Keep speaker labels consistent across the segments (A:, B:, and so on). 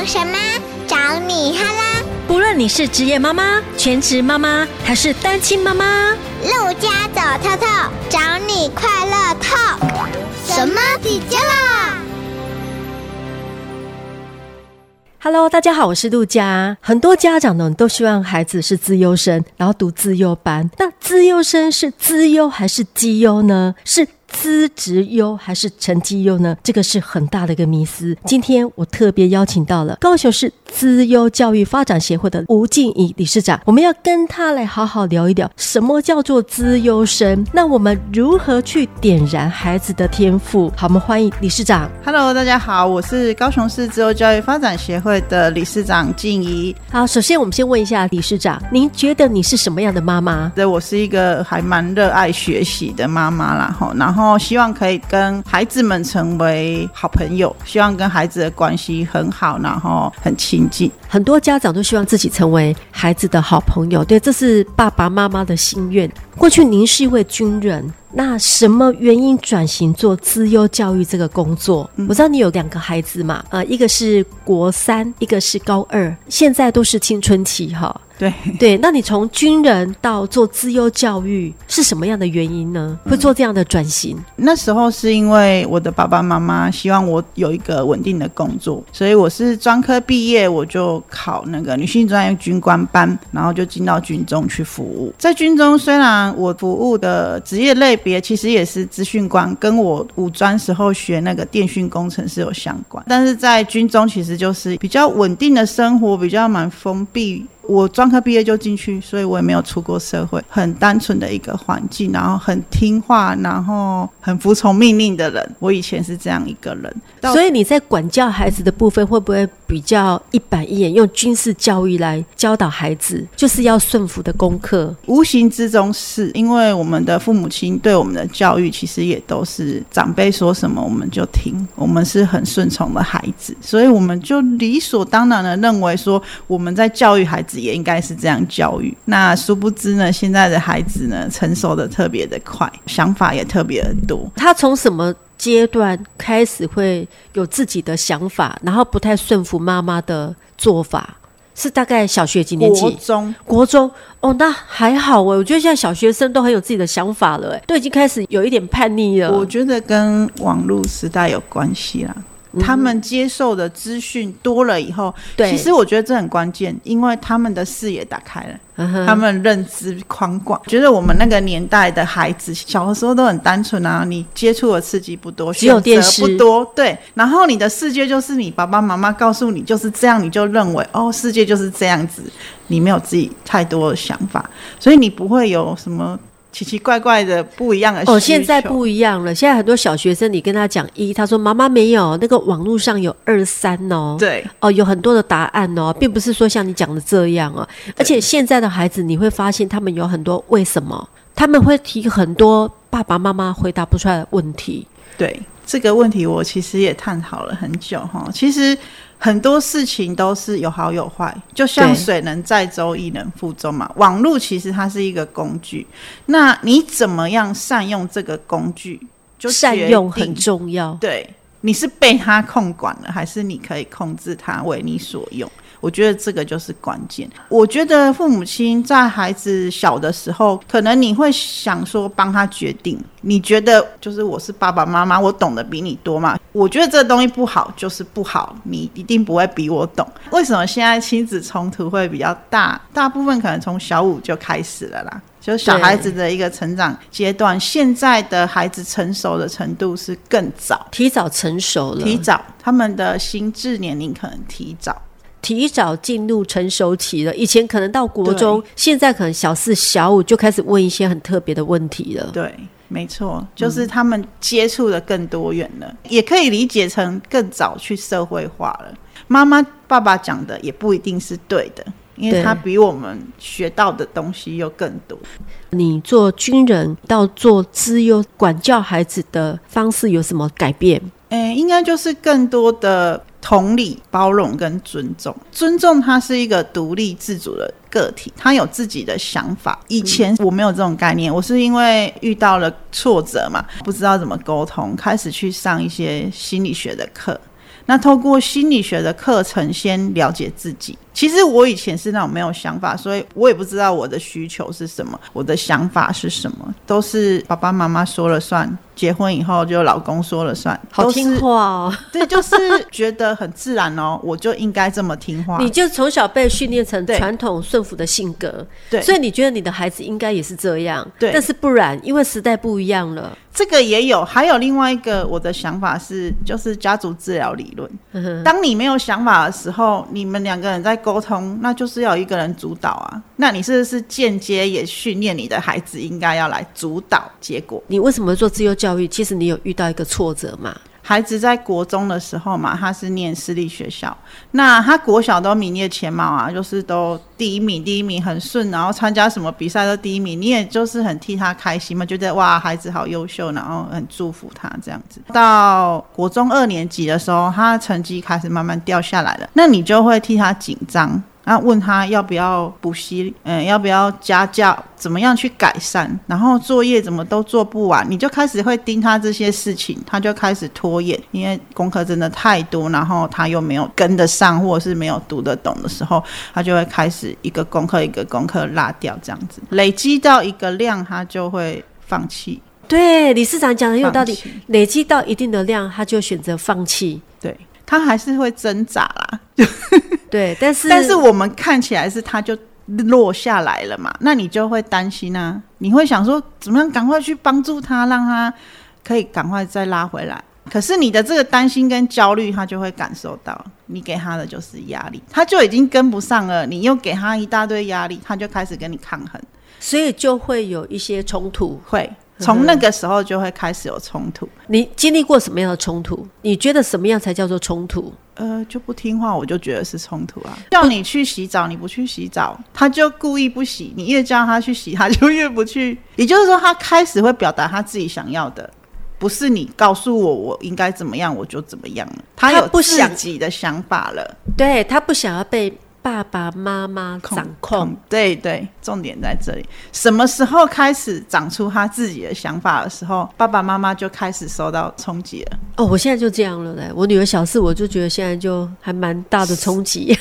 A: 懂什么？找你哈啦！
B: 不论你是职业妈妈、全职妈妈还是单亲妈妈，
A: 陆家走透透，找你快乐透。什么底加啦
B: ？Hello，大家好，我是陆家。很多家长呢都希望孩子是资优生，然后读资优班。那资优生是资优还是绩优呢？是。资质优还是成绩优呢？这个是很大的一个迷思。今天我特别邀请到了高雄市资优教育发展协会的吴静怡理事长，我们要跟他来好好聊一聊，什么叫做资优生？那我们如何去点燃孩子的天赋？好，我们欢迎理事长。
C: Hello，大家好，我是高雄市资优教育发展协会的理事长静怡。
B: 好，首先我们先问一下理事长，您觉得你是什么样的妈妈？
C: 对，我是一个还蛮热爱学习的妈妈啦，哈，然后。然后希望可以跟孩子们成为好朋友，希望跟孩子的关系很好，然后很亲近。
B: 很多家长都希望自己成为孩子的好朋友，对，这是爸爸妈妈的心愿。过去您是一位军人，那什么原因转型做资优教育这个工作？嗯、我知道你有两个孩子嘛，呃，一个是国三，一个是高二，现在都是青春期哈。
C: 对
B: 对，那你从军人到做资优教育是什么样的原因呢？会做这样的转型？嗯，
C: 那时候是因为我的爸爸妈妈希望我有一个稳定的工作，所以我是专科毕业，我就考那个女性专业军官班，然后就进到军中去服务。在军中，虽然我服务的职业类别其实也是资讯官，跟我五专时候学那个电讯工程是有相关，但是在军中其实就是比较稳定的生活，比较蛮封闭。我专科毕业就进去，所以我也没有出过社会，很单纯的一个环境，然后很听话，然后很服从命令的人。我以前是这样一个人，
B: 所以你在管教孩子的部分会不会比较一板一眼，用军事教育来教导孩子，就是要顺服的功课？
C: 无形之中是因为我们的父母亲对我们的教育，其实也都是长辈说什么我们就听，我们是很顺从的孩子，所以我们就理所当然的认为说我们在教育孩子。也应该是这样教育。那殊不知呢，现在的孩子呢，成熟的特别的快，想法也特别的多。
B: 他从什么阶段开始会有自己的想法，然后不太顺服妈妈的做法？是大概小学几年级？
C: 国中，
B: 国中。哦，那还好哎，我觉得现在小学生都很有自己的想法了，哎，都已经开始有一点叛逆了。
C: 我觉得跟网络时代有关系啦。他们接受的资讯多了以后，对，其实我觉得这很关键，因为他们的视野打开了，嗯、他们认知宽广。觉得我们那个年代的孩子小的时候都很单纯啊，你接触的刺激不多，
B: 只有电视
C: 不多，对。然后你的世界就是你爸爸妈妈告诉你就是这样，你就认为哦，世界就是这样子，你没有自己太多的想法，所以你不会有什么。奇奇怪怪的不一样的哦，
B: 现在不一样了。现在很多小学生，你跟他讲一，他说妈妈没有那个网络上有二三哦，
C: 对
B: 哦，有很多的答案哦，并不是说像你讲的这样哦。而且现在的孩子，你会发现他们有很多为什么，他们会提很多爸爸妈妈回答不出来的问题。
C: 对这个问题，我其实也探讨了很久哈。其实。很多事情都是有好有坏，就像水能载舟，亦能覆舟嘛。网络其实它是一个工具，那你怎么样善用这个工具？就
B: 善用很重要。
C: 对，你是被它控管了，还是你可以控制它为你所用？我觉得这个就是关键。我觉得父母亲在孩子小的时候，可能你会想说帮他决定。你觉得就是我是爸爸妈妈，我懂得比你多嘛？我觉得这个东西不好就是不好，你一定不会比我懂。为什么现在亲子冲突会比较大？大部分可能从小五就开始了啦，就是小孩子的一个成长阶段。现在的孩子成熟的程度是更早，
B: 提早成熟了，
C: 提早他们的心智年龄可能提早。
B: 提早进入成熟期了，以前可能到国中，现在可能小四、小五就开始问一些很特别的问题了。
C: 对，没错，就是他们接触的更多元了，嗯，也可以理解成更早去社会化了。妈妈、爸爸讲的也不一定是对的，因为他比我们学到的东西又更多。
B: 你做军人到做资优管教孩子的方式有什么改变？
C: 诶，应该就是更多的。同理、包容跟尊重，尊重他是一个独立自主的个体，他有自己的想法。以前我没有这种概念，我是因为遇到了挫折嘛，不知道怎么沟通，开始去上一些心理学的课，那透过心理学的课程，先了解自己。其实我以前是那种没有想法，所以我也不知道我的需求是什么，我的想法是什么，都是爸爸妈妈说了算。结婚以后就老公说了算，
B: 好听话哦。
C: 对，就是觉得很自然哦，我就应该这么听话。
B: 你就从小被训练成传统顺服的性格，对，所以你觉得你的孩子应该也是这样。对，但是不然，因为时代不一样了。
C: 这个也有，还有另外一个我的想法是，就是家族治疗理论。当你没有想法的时候，你们两个人在沟通，那就是要一个人主导啊。那你是不是间接也训练你的孩子应该要来主导结果？
B: 你为什么做自由教育？其实你有遇到一个挫折吗？
C: 孩子在国中的时候嘛，他是念私立学校，那他国小都名列前茅啊，就是都第一名，第一名很顺，然后参加什么比赛都第一名，你也就是很替他开心嘛，觉得哇，孩子好优秀，然后很祝福他这样子。到国中二年级的时候，他的成绩开始慢慢掉下来了，那你就会替他紧张。然后问他要不要补习，嗯，要不要家教，怎么样去改善？然后作业怎么都做不完，你就开始会盯他这些事情，他就开始拖延，因为功课真的太多，然后他又没有跟得上，或者是没有读得懂的时候，他就会开始一个功课一个功课落掉，这样子累积到一个量，他就会放弃。
B: 对，理事长讲的很有道理，累积到一定的量，他就选择放弃。
C: 对，他还是会挣扎啦。
B: 对，但是
C: 但是我们看起来是他就落下来了嘛，那你就会担心啊，你会想说怎么样赶快去帮助他，让他可以赶快再拉回来。可是你的这个担心跟焦虑，他就会感受到，你给他的就是压力，他就已经跟不上了，你又给他一大堆压力，他就开始跟你抗衡，
B: 所以就会有一些冲突，
C: 会。从那个时候就会开始有冲突。
B: 你经历过什么样的冲突？你觉得什么样才叫做冲突？
C: 呃，就不听话，我就觉得是冲突啊。叫你去洗澡，你不去洗澡，他就故意不洗。你越叫他去洗，他就越不去。也就是说，他开始会表达他自己想要的，不是你告诉我我应该怎么样，我就怎么样了。他有自己的想法了，
B: 他对他不想要被。爸爸妈妈掌控，控，
C: 对对，重点在这里。什么时候开始长出他自己的想法的时候，爸爸妈妈就开始受到冲击了。
B: 哦，我现在就这样了嘞。我女儿小四，我就觉得现在就还蛮大的冲击。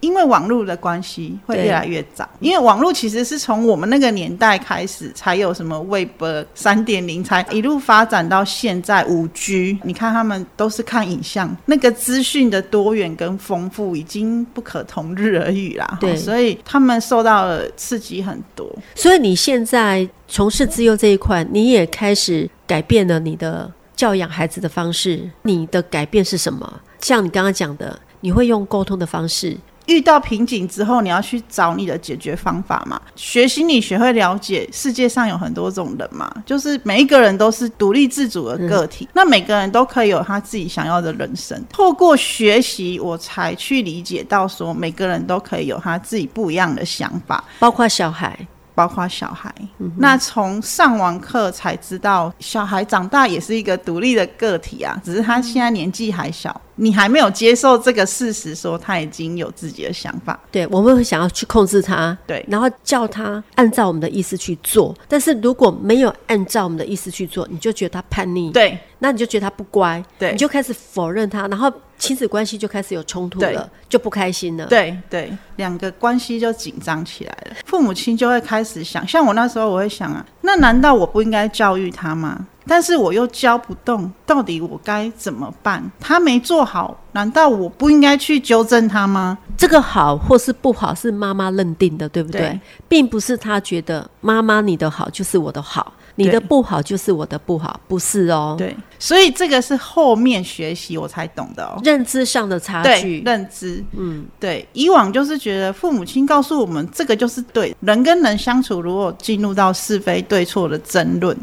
C: 因为网络的关系，会越来越早。因为网络其实是从我们那个年代开始，才有什么微博三点零，才一路发展到现在五 G。你看他们都是看影像，那个资讯的多元跟丰富，已经不可同日而语啦，对，所以他们受到了刺激很多。
B: 所以你现在从事自幼这一块，你也开始改变了你的教养孩子的方式。你的改变是什么？像你刚刚讲的，你会用沟通的方式。
C: 遇到瓶颈之后，你要去找你的解决方法嘛。学心理学会了解世界上有很多种人嘛，就是每一个人都是独立自主的个体，嗯，那每个人都可以有他自己想要的人生。透过学习，我才去理解到说，每个人都可以有他自己不一样的想法，
B: 包括小孩。
C: 包括小孩，嗯、那从上完课才知道，小孩长大也是一个独立的个体啊，只是他现在年纪还小，你还没有接受这个事实，说他已经有自己的想法。
B: 对，我们会想要去控制他，
C: 对，
B: 然后叫他按照我们的意思去做。但是如果没有按照我们的意思去做，你就觉得他叛逆，
C: 对，
B: 那你就觉得他不乖，
C: 对，
B: 你就开始否认他，然后。亲子关系就开始有冲突了，就不开心了。
C: 对对，两个关系就紧张起来了。父母亲就会开始想，像我那时候，我会想啊，那难道我不应该教育他吗？但是我又教不动，到底我该怎么办？他没做好，难道我不应该去纠正他吗？
B: 这个好或是不好是妈妈认定的，对不对？对，并不是他觉得妈妈你的好就是我的好。你的不好就是我的不好，不是哦。
C: 对，所以这个是后面学习我才懂的哦，
B: 认知上的差距。
C: 对，认知，嗯，对。以往就是觉得父母亲告诉我们这个就是对，人跟人相处，如果进入到是非对错的争论。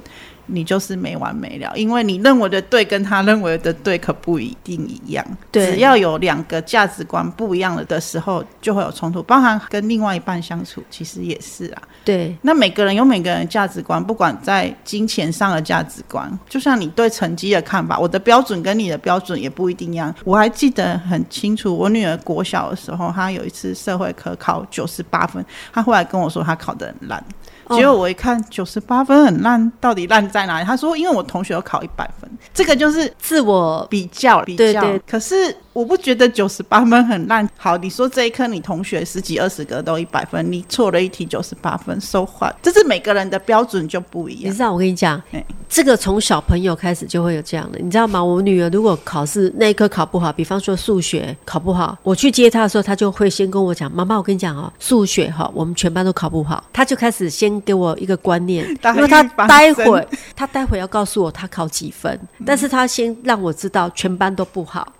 C: 你就是没完没了，因为你认为的对跟他认为的对可不一定一样。对，只要有两个价值观不一样了的时候，就会有冲突。包含跟另外一半相处，其实也是啊。
B: 对，
C: 那每个人有每个人的价值观，不管在金钱上的价值观，就像你对成绩的看法，我的标准跟你的标准也不一定一样。我还记得很清楚，我女儿国小的时候，她有一次社会科考九十八分，她后来跟我说她考得很烂。结果我一看九十八分很烂，到底烂在在哪里？他说，因为我同学有考一百分，这个就是
B: 自我
C: 比较比较。
B: 对对，
C: 可是我不觉得九十八分很烂。好，你说这一科你同学十几二十个都一百分，你错了一题九十八分，so what？这是每个人的标准就不一样。
B: 你知道我跟你讲，这个从小朋友开始就会有这样的，你知道吗？我女儿如果考试那一科考不好，比方说数学考不好，我去接她的时候，她就会先跟我讲：“妈妈，我跟你讲哦，数学哈，我们全班都考不好。”她就开始先给我一个观念，因为她待会她待会要告诉我她考几分，但是她先让我知道全班都不好，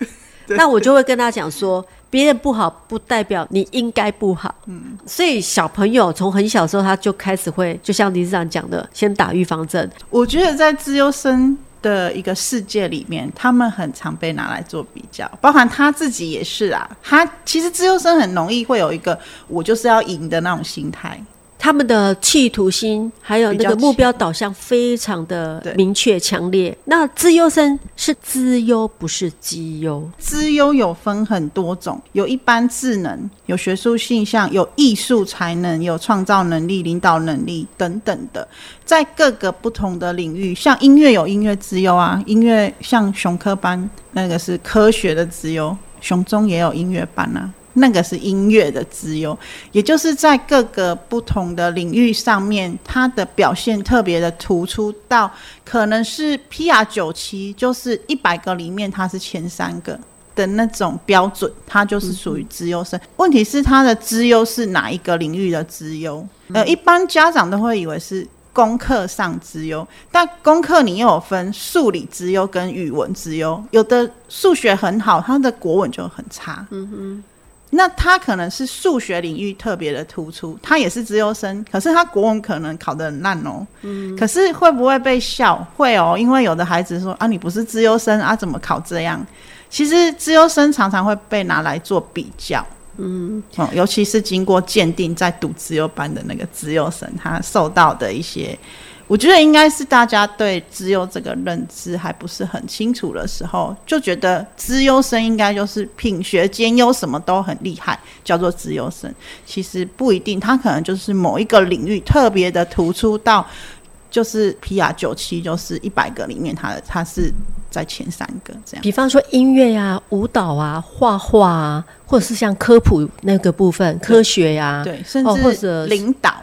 B: 那我就会跟他讲说。别人不好不代表你应该不好，嗯，所以小朋友从很小时候他就开始会，就像理事长讲的，先打预防针。
C: 我觉得在资优生的一个世界里面，他们很常被拿来做比较，包含他自己也是啊。他其实资优生很容易会有一个我就是要赢的那种心态。
B: 他们的企图心还有那个目标导向非常的明确强烈。那资优生是资优，不是绩优。
C: 资优有分很多种，有一般智能，有学术性向，有艺术才能，有创造能力、领导能力等等的，在各个不同的领域，像音乐有音乐资优啊，音乐像熊科班那个是科学的资优，熊中也有音乐班啊。那个是音乐的资优，也就是在各个不同的领域上面，它的表现特别的突出到可能是 PR 九七，就是一百个里面它是前三个的那种标准，它就是属于资优生。嗯、问题是它的资优是哪一个领域的资优？呃，一般家长都会以为是功课上资优，但功课你又有分数理资优跟语文资优，有的数学很好，他的国文就很差。嗯哼。那他可能是数学领域特别的突出，他也是资优生，可是他国文可能考得很烂哦。嗯，可是会不会被笑？会哦，因为有的孩子说啊，你不是资优生啊，怎么考这样？其实资优生常常会被拿来做比较。嗯，哦，尤其是经过鉴定在读资优班的那个资优生，他受到的一些。我觉得应该是大家对资优这个认知还不是很清楚的时候，就觉得资优生应该就是品学兼优，什么都很厉害，叫做资优生。其实不一定，他可能就是某一个领域特别的突出到，就是 PR 九七，就是一百个里面，他的他是在前三个这样。
B: 比方说音乐啊、舞蹈啊、画画啊，或者是像科普那个部分、科学呀、啊，
C: 对，甚至或者领导。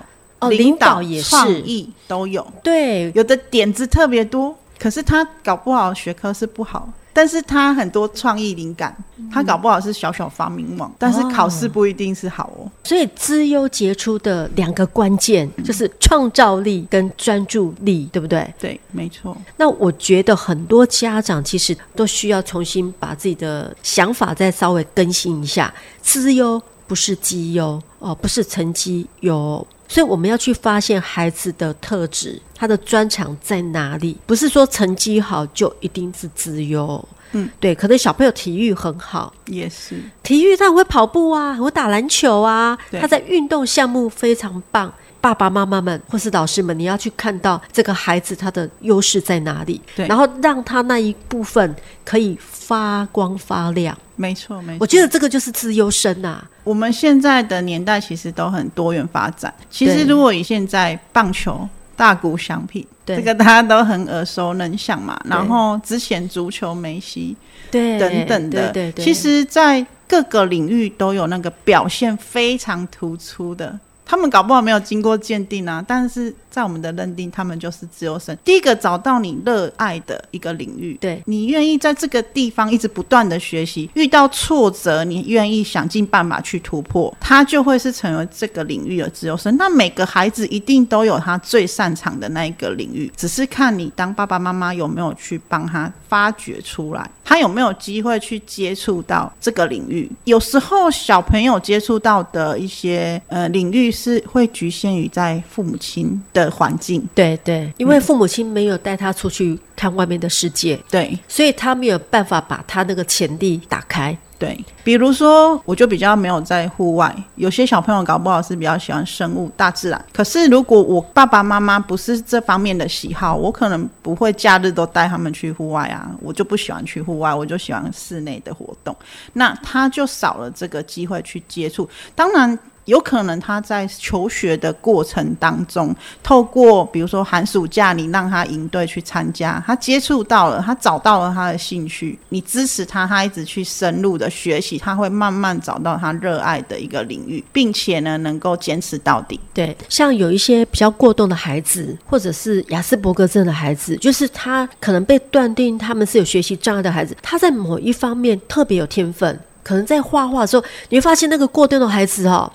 B: 哦，领导也是，
C: 创意都有。
B: 对，
C: 有的点子特别多，可是他搞不好学科是不好，但是他很多创意灵感，他搞不好是小小发明王，嗯、但是考试不一定是好哦。
B: 所以资优杰出的两个关键就是创造力跟专注力，对不对？
C: 对，没错。
B: 那我觉得很多家长其实都需要重新把自己的想法再稍微更新一下，资优不是绩优哦，不是成绩有。所以我们要去发现孩子的特质，他的专长在哪里？不是说成绩好就一定是资优。嗯，对，可能小朋友体育很好，
C: 也是
B: 体育他很会跑步啊，很会打篮球啊，他在运动项目非常棒。爸爸妈妈们或是老师们，你要去看到这个孩子他的优势在哪里，对，然后让他那一部分可以发光发亮。
C: 没错，没错，
B: 我觉得这个就是资优生呐。
C: 我们现在的年代其实都很多元发展。其实如果以现在棒球大谷翔平，对，这个大家都很耳熟能详嘛。然后之前足球梅西，对，等等的，对对对。其实，在各个领域都有那个表现非常突出的。他们搞不好没有经过鉴定啊，但是在我们的认定，他们就是自由生。第一个找到你热爱的一个领域，对，你愿意在这个地方一直不断的学习，遇到挫折，你愿意想尽办法去突破，他就会是成为这个领域的自由生。那每个孩子一定都有他最擅长的那一个领域，只是看你当爸爸妈妈有没有去帮他发掘出来，他有没有机会去接触到这个领域。有时候小朋友接触到的一些呃领域。是会局限于在父母亲的环境，
B: 对对，因为父母亲没有带他出去看外面的世界，
C: 对，
B: 所以他没有办法把他那个潜力打开。
C: 对，比如说，我就比较没有在户外，有些小朋友搞不好是比较喜欢生物、大自然。可是如果我爸爸妈妈不是这方面的喜好，我可能不会假日都带他们去户外啊，我就不喜欢去户外，我就喜欢室内的活动，那他就少了这个机会去接触。当然。有可能他在求学的过程当中，透过比如说寒暑假，你让他营队去参加，他接触到了，他找到了他的兴趣，你支持他，他一直去深入的学习，他会慢慢找到他热爱的一个领域，并且呢，能够坚持到底。
B: 对，像有一些比较过动的孩子，或者是亚斯伯格症的孩子，就是他可能被断定他们是有学习障碍的孩子，他在某一方面特别有天分，可能在画画的时候，你会发现那个过动的孩子哦，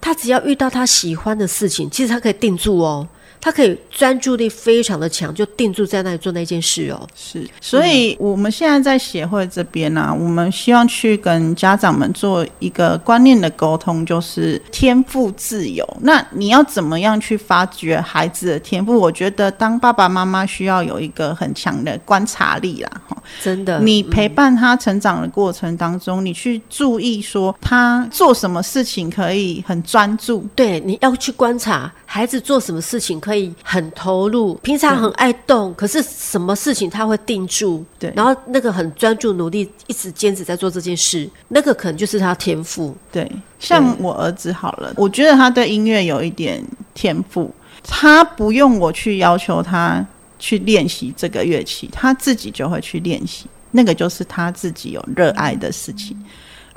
B: 他只要遇到他喜欢的事情，其实他可以定住哦。他可以专注力非常的强，就定住在那里做那件事哦。
C: 是，所以我们现在在协会这边呢、啊，我们希望去跟家长们做一个观念的沟通，就是天赋自由。那你要怎么样去发掘孩子的天赋？我觉得当爸爸妈妈需要有一个很强的观察力啦，哈，
B: 真的。
C: 你陪伴他成长的过程当中，你去注意说他做什么事情可以很专注，
B: 对，你要去观察孩子做什么事情。可以很投入，平常很爱动，可是什么事情他会定住，
C: 对，
B: 然后那个很专注努力，一直坚持在做这件事，那个可能就是他天赋。
C: 对，像我儿子好了，我觉得他对音乐有一点天赋，他不用我去要求他去练习这个乐器，他自己就会去练习，那个就是他自己有热爱的事情。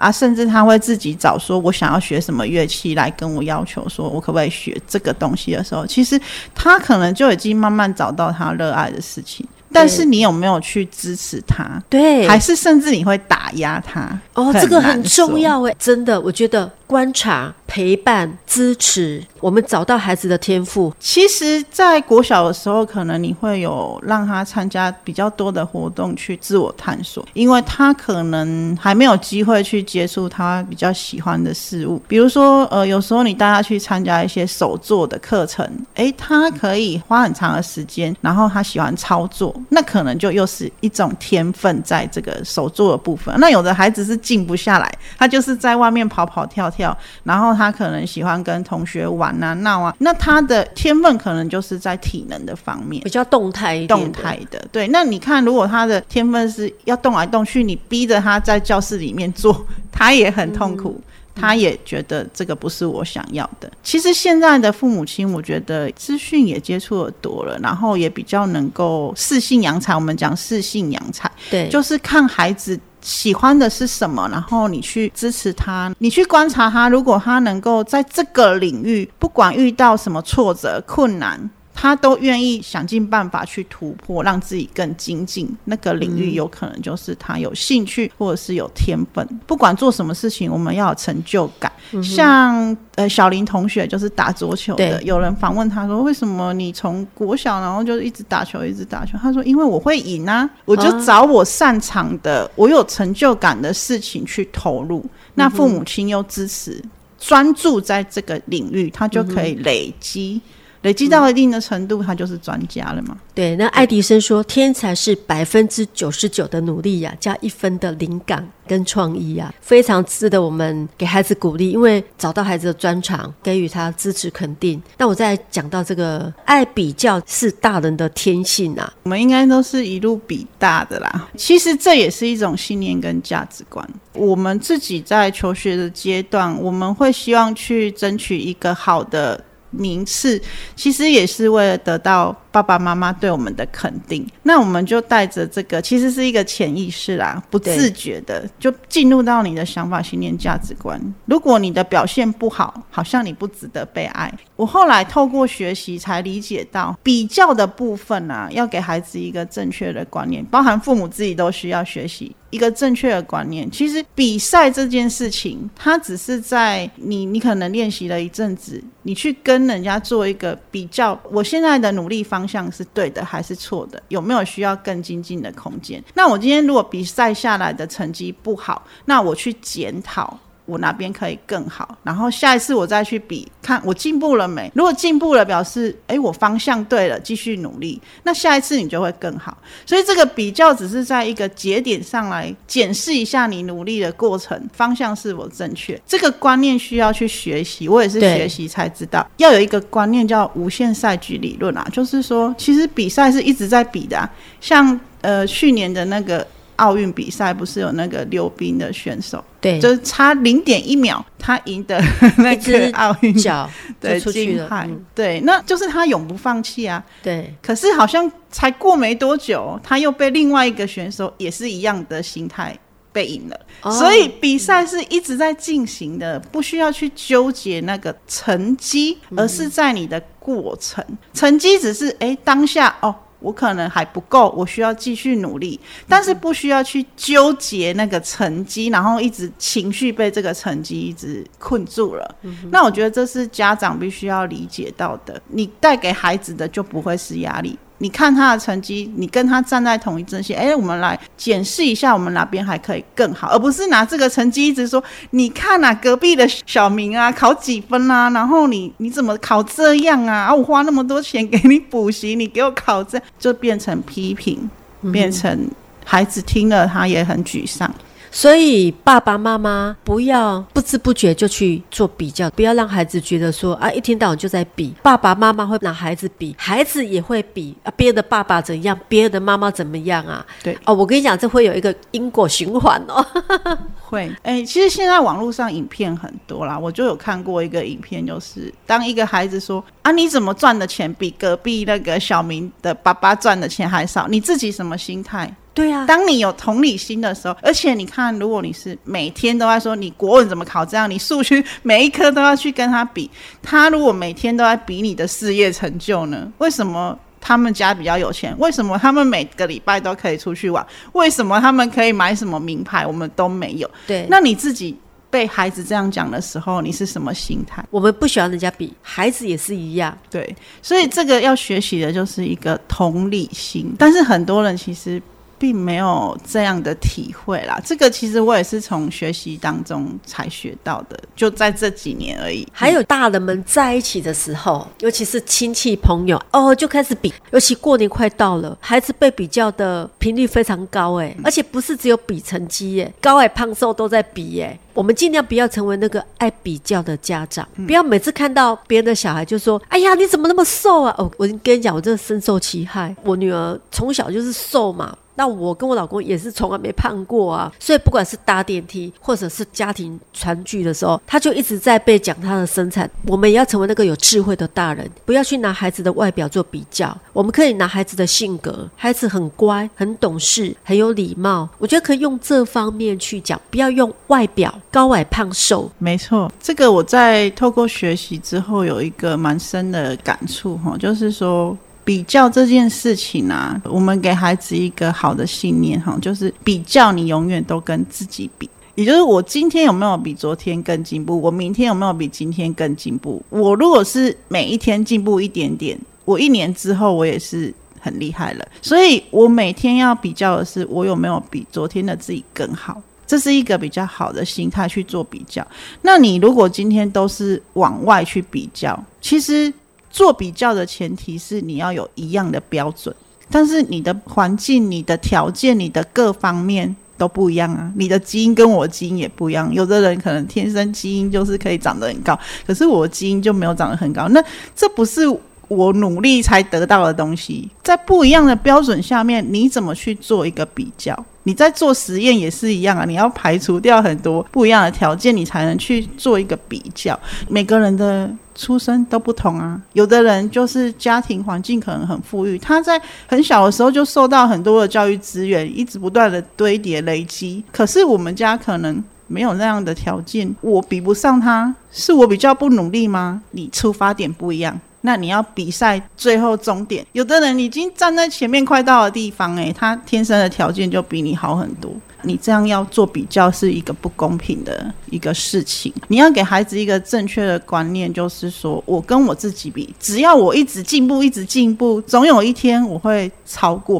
C: 啊，甚至他会自己找说，我想要学什么乐器来跟我要求，说我可不可以学这个东西的时候，其实他可能就已经慢慢找到他热爱的事情。但是你有没有去支持他？
B: 对，
C: 还是甚至你会打压他？
B: 哦，这个很重要诶，真的，我觉得。观察、陪伴、支持，我们找到孩子的天赋。
C: 其实，在国小的时候，可能你会有让他参加比较多的活动，去自我探索，因为他可能还没有机会去接触他比较喜欢的事物。比如说，呃，有时候你带他去参加一些手作的课程，诶，他可以花很长的时间，然后他喜欢操作，那可能就又是一种天分在这个手作的部分。那有的孩子是静不下来，他就是在外面跑跑跳跳。然后他可能喜欢跟同学玩啊闹啊，那他的天分可能就是在体能的方面，
B: 比较动态一点，
C: 动态的。对，那你看，如果他的天分是要动来动去，你逼着他在教室里面做，他也很痛苦，嗯、他也觉得这个不是我想要的。其实现在的父母亲，我觉得资讯也接触的多了，然后也比较能够适性扬才。我们讲适性扬才，
B: 对，
C: 就是看孩子。喜欢的是什么？然后你去支持他，你去观察他。如果他能够在这个领域，不管遇到什么挫折、困难。他都愿意想尽办法去突破，让自己更精进。那个领域有可能就是他有兴趣或者是有天分。不管做什么事情，我们要有成就感。嗯、像呃小林同学就是打桌球的，有人访问他说：“为什么你从国小然后就一直打球，一直打球？”他说：“因为我会赢啊，我就找我擅长的、我有成就感的事情去投入。那父母亲又支持，专注在这个领域，他就可以累积。”累积到一定的程度，他就是专家了嘛。
B: 对，那爱迪生说：“天才是百分之九十九的努力呀，加一分的灵感跟创意呀，非常值得我们给孩子鼓励。因为找到孩子的专长，给予他支持肯定。那我再讲到这个爱比较是大人的天性啊，
C: 我们应该都是一路比大的啦。其实这也是一种信念跟价值观。我们自己在求学的阶段，我们会希望去争取一个好的。名次其实也是为了得到爸爸妈妈对我们的肯定，那我们就带着这个，其实是一个潜意识啦，不自觉的就进入到你的想法、信念、价值观。如果你的表现不好，好像你不值得被爱。我后来透过学习才理解到，比较的部分啊，要给孩子一个正确的观念，包含父母自己都需要学习。一个正确的观念，其实比赛这件事情，它只是在你你可能练习了一阵子，你去跟人家做一个比较，我现在的努力方方向是对的还是错的？有没有需要更精进的空间？那我今天如果比赛下来的成绩不好，那我去检讨。我哪边可以更好？然后下一次我再去比，看我进步了没？如果进步了，表示诶，我方向对了，继续努力。那下一次你就会更好。所以这个比较只是在一个节点上来检视一下你努力的过程方向是否正确。这个观念需要去学习，我也是学习才知道要有一个观念叫无限赛局理论啊，就是说其实比赛是一直在比的啊，像呃去年的那个。奥运比赛不是有那个溜冰的选手，
B: 对，
C: 就是差零点一秒，他赢得 那个奥运
B: 奖，对，出去了，
C: 嗯、对，那就是他永不放弃啊。
B: 对，
C: 可是好像才过没多久，他又被另外一个选手也是一样的心态。被赢了，哦、所以比赛是一直在进行的，不需要去纠结那个成绩，而是在你的过程。嗯、成绩只是哎、欸，当下哦，我可能还不够，我需要继续努力，但是不需要去纠结那个成绩，然后一直情绪被这个成绩一直困住了。嗯、那我觉得这是家长必须要理解到的，你带给孩子的就不会是压力。你看他的成绩，你跟他站在同一阵线，哎、我们来检视一下，我们哪边还可以更好，而不是拿这个成绩一直说，你看啊，隔壁的小明啊，考几分啊，然后你你怎么考这样啊？啊，我花那么多钱 给你补习，你给我考这，就变成批评，变成孩子听了他也很沮丧。
B: 所以爸爸妈妈不要不知不觉就去做比较，不要让孩子觉得说啊，一天到晚就在比。爸爸妈妈会拿孩子比，孩子也会比啊，别人的爸爸怎样，别人的妈妈怎么样啊？
C: 对
B: 哦，我跟你讲，这会有一个因果循环哦。
C: 会，哎、欸，其实现在网络上影片很多啦，我就有看过一个影片，就是当一个孩子说啊，你怎么赚的钱比隔壁那个小明的爸爸赚的钱还少？你自己什么心态？
B: 对啊，
C: 当你有同理心的时候，而且你看，如果你是每天都在说你国文怎么考这样，你数学每一科都要去跟他比，他如果每天都在比你的事业成就呢？为什么他们家比较有钱？为什么他们每个礼拜都可以出去玩？为什么他们可以买什么名牌，我们都没有？
B: 对，
C: 那你自己被孩子这样讲的时候，你是什么心态？
B: 我们不喜欢人家比，孩子也是一样。
C: 对，所以这个要学习的就是一个同理心，但是很多人其实。并没有这样的体会啦，这个其实我也是从学习当中才学到的，就在这几年而已。
B: 还有大人们在一起的时候，尤其是亲戚朋友哦，就开始比，尤其过年快到了，孩子被比较的频率非常高哎，而且不是只有比成绩耶，高矮胖瘦都在比耶。我们尽量不要成为那个爱比较的家长，不要每次看到别人的小孩就说：“哎呀，你怎么那么瘦啊？”哦，我跟你讲，我真的深受其害。我女儿从小就是瘦嘛。那我跟我老公也是从来没胖过啊，所以不管是搭电梯或者是家庭团聚的时候，他就一直在被讲他的身材。我们也要成为那个有智慧的大人，不要去拿孩子的外表做比较。我们可以拿孩子的性格，孩子很乖、很懂事、很有礼貌，我觉得可以用这方面去讲，不要用外表高矮胖瘦。
C: 没错，这个我在透过学习之后有一个蛮深的感触哈，就是说。比较这件事情啊，我们给孩子一个好的信念哈，就是比较你永远都跟自己比，也就是我今天有没有比昨天更进步，我明天有没有比今天更进步。我如果是每一天进步一点点，我一年之后我也是很厉害了。所以我每天要比较的是我有没有比昨天的自己更好，这是一个比较好的心态去做比较。那你如果今天都是往外去比较，其实。做比较的前提是你要有一样的标准，但是你的环境、你的条件、你的各方面都不一样啊。你的基因跟我基因也不一样，有的人可能天生基因就是可以长得很高，可是我基因就没有长得很高。那这不是我努力才得到的东西，在不一样的标准下面，你怎么去做一个比较？你在做实验也是一样啊，你要排除掉很多不一样的条件，你才能去做一个比较。每个人的出生都不同啊，有的人就是家庭环境可能很富裕，他在很小的时候就受到很多的教育资源，一直不断的堆叠累积。可是我们家可能没有那样的条件，我比不上他，是我比较不努力吗？你出发点不一样。那你要比赛最后终点，有的人已经站在前面快到的地方，诶，他天生的条件就比你好很多。你这样要做比较是一个不公平的一个事情。你要给孩子一个正确的观念，就是说我跟我自己比，只要我一直进步，一直进步，总有一天我会超过。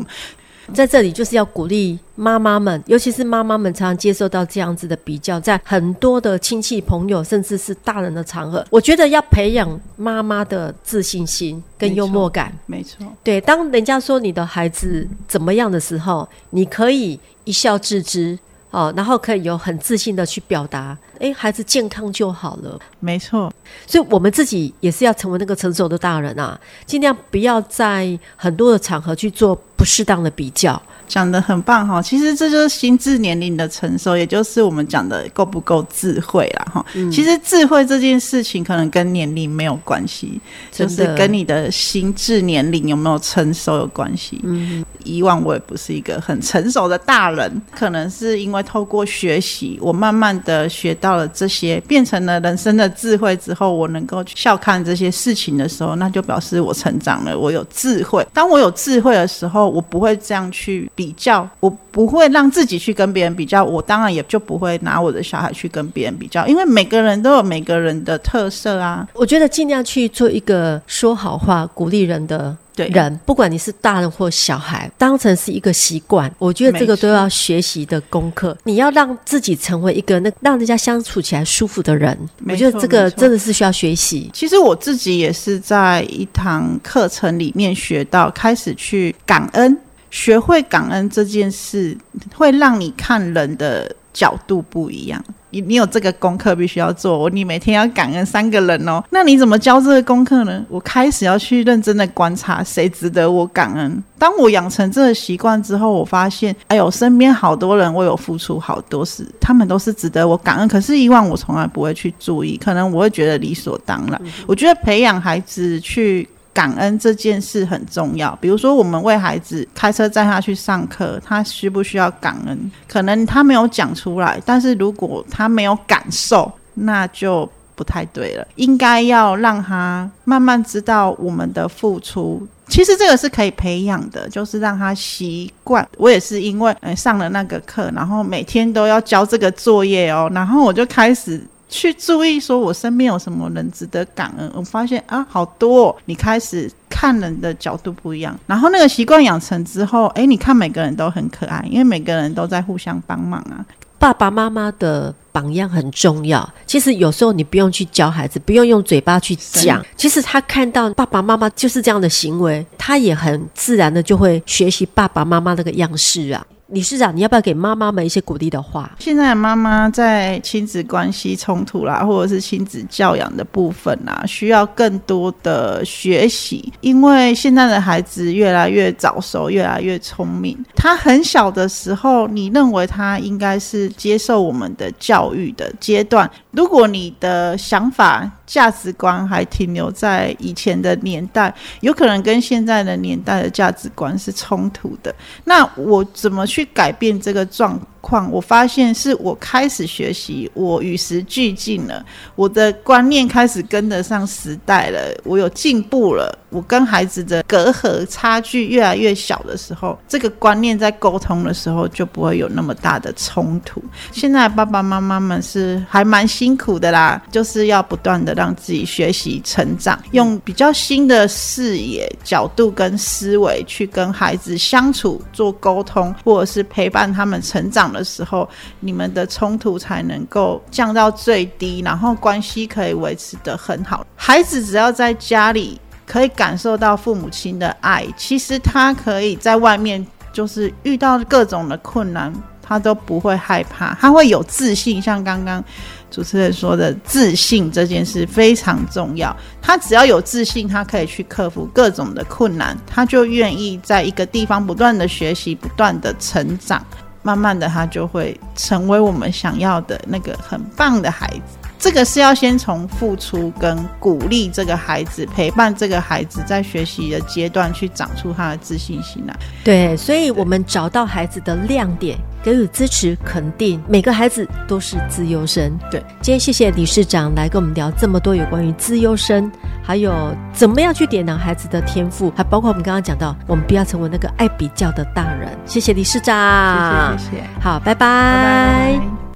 B: 在这里就是要鼓励妈妈们，尤其是妈妈们常常接受到这样子的比较，在很多的亲戚朋友，甚至是大人的场合，我觉得要培养妈妈的自信心跟幽默感。
C: 没错，
B: 对，当人家说你的孩子怎么样的时候，你可以一笑置之哦，然后可以有很自信的去表达。哎，孩子健康就好了。
C: 没错，
B: 所以我们自己也是要成为那个成熟的大人啊，尽量不要在很多的场合去做不适当的比较。
C: 讲的很棒哈，其实这就是心智年龄的成熟，也就是我们讲的够不够智慧啦哈。嗯、其实智慧这件事情可能跟年龄没有关系，就是跟你的心智年龄有没有成熟有关系。嗯，以往我也不是一个很成熟的大人，可能是因为透过学习，我慢慢的学到到了这些，变成了人生的智慧之后，我能够笑看这些事情的时候，那就表示我成长了，我有智慧。当我有智慧的时候，我不会这样去。比较，我不会让自己去跟别人比较，我当然也就不会拿我的小孩去跟别人比较，因为每个人都有每个人的特色啊。
B: 我觉得尽量去做一个说好话、鼓励人的人，不管你是大人或小孩，当成是一个习惯。我觉得这个都要学习的功课。你要让自己成为一个那让人家相处起来舒服的人，我觉得这个真的是需要学习。
C: 其实我自己也是在一堂课程里面学到，开始去感恩。学会感恩这件事，会让你看人的角度不一样。你你有这个功课必须要做，你每天要感恩三个人哦。那你怎么教这个功课呢？我开始要去认真的观察谁值得我感恩。当我养成这个习惯之后，我发现，哎呦，身边好多人为我付出好多事，他们都是值得我感恩。可是以往我从来不会去注意，可能我会觉得理所当然。我觉得培养孩子去。感恩这件事很重要。比如说，我们为孩子开车载他去上课，他需不需要感恩？可能他没有讲出来，但是如果他没有感受，那就不太对了。应该要让他慢慢知道我们的付出。其实这个是可以培养的，就是让他习惯。我也是因为嗯上了那个课，然后每天都要交这个作业哦，然后我就开始。去注意，说我身边有什么人值得感恩。我发现啊，好多哦，你开始看人的角度不一样，然后那个习惯养成之后，哎，你看每个人都很可爱，因为每个人都在互相帮忙啊。
B: 爸爸妈妈的榜样很重要。其实有时候你不用去教孩子，不用用嘴巴去讲，其实他看到爸爸妈妈就是这样的行为，他也很自然的就会学习爸爸妈妈那个样式啊。理事长，你要不要给妈妈们一些鼓励的话？
C: 现在的妈妈在亲子关系冲突啦，或者是亲子教养的部分啦，需要更多的学习，因为现在的孩子越来越早熟，越来越聪明。他很小的时候，你认为他应该是接受我们的教育的阶段。如果你的想法，价值观还停留在以前的年代，有可能跟现在的年代的价值观是冲突的。那我怎么去去改变这个状况？我发现是我开始学习，我与时俱进了，我的观念开始跟得上时代了，我有进步了。我跟孩子的隔阂差距越来越小的时候，这个观念在沟通的时候就不会有那么大的冲突。现在爸爸妈妈们是还蛮辛苦的啦，就是要不断的让自己学习成长，用比较新的视野、角度跟思维去跟孩子相处、做沟通，或者是陪伴他们成长的时候，你们的冲突才能够降到最低，然后关系可以维持得很好。孩子只要在家里。可以感受到父母亲的爱，其实他可以在外面，就是遇到各种的困难，他都不会害怕，他会有自信。像刚刚主持人说的，自信这件事非常重要。他只要有自信，他可以去克服各种的困难，他就愿意在一个地方不断的学习，不断的成长，慢慢的他就会成为我们想要的那个很棒的孩子。这个是要先从付出跟鼓励这个孩子，陪伴这个孩子在学习的阶段去长出他的自信心来。
B: 对，所以我们找到孩子的亮点，给予支持肯定。每个孩子都是资优生。对，今天谢谢理事长来跟我们聊这么多有关于资优生，还有怎么样去点亮孩子的天赋，还包括我们刚刚讲到，我们不要成为那个爱比较的大人。谢谢理事长，
C: 谢谢谢谢。
B: 好，拜拜。拜拜。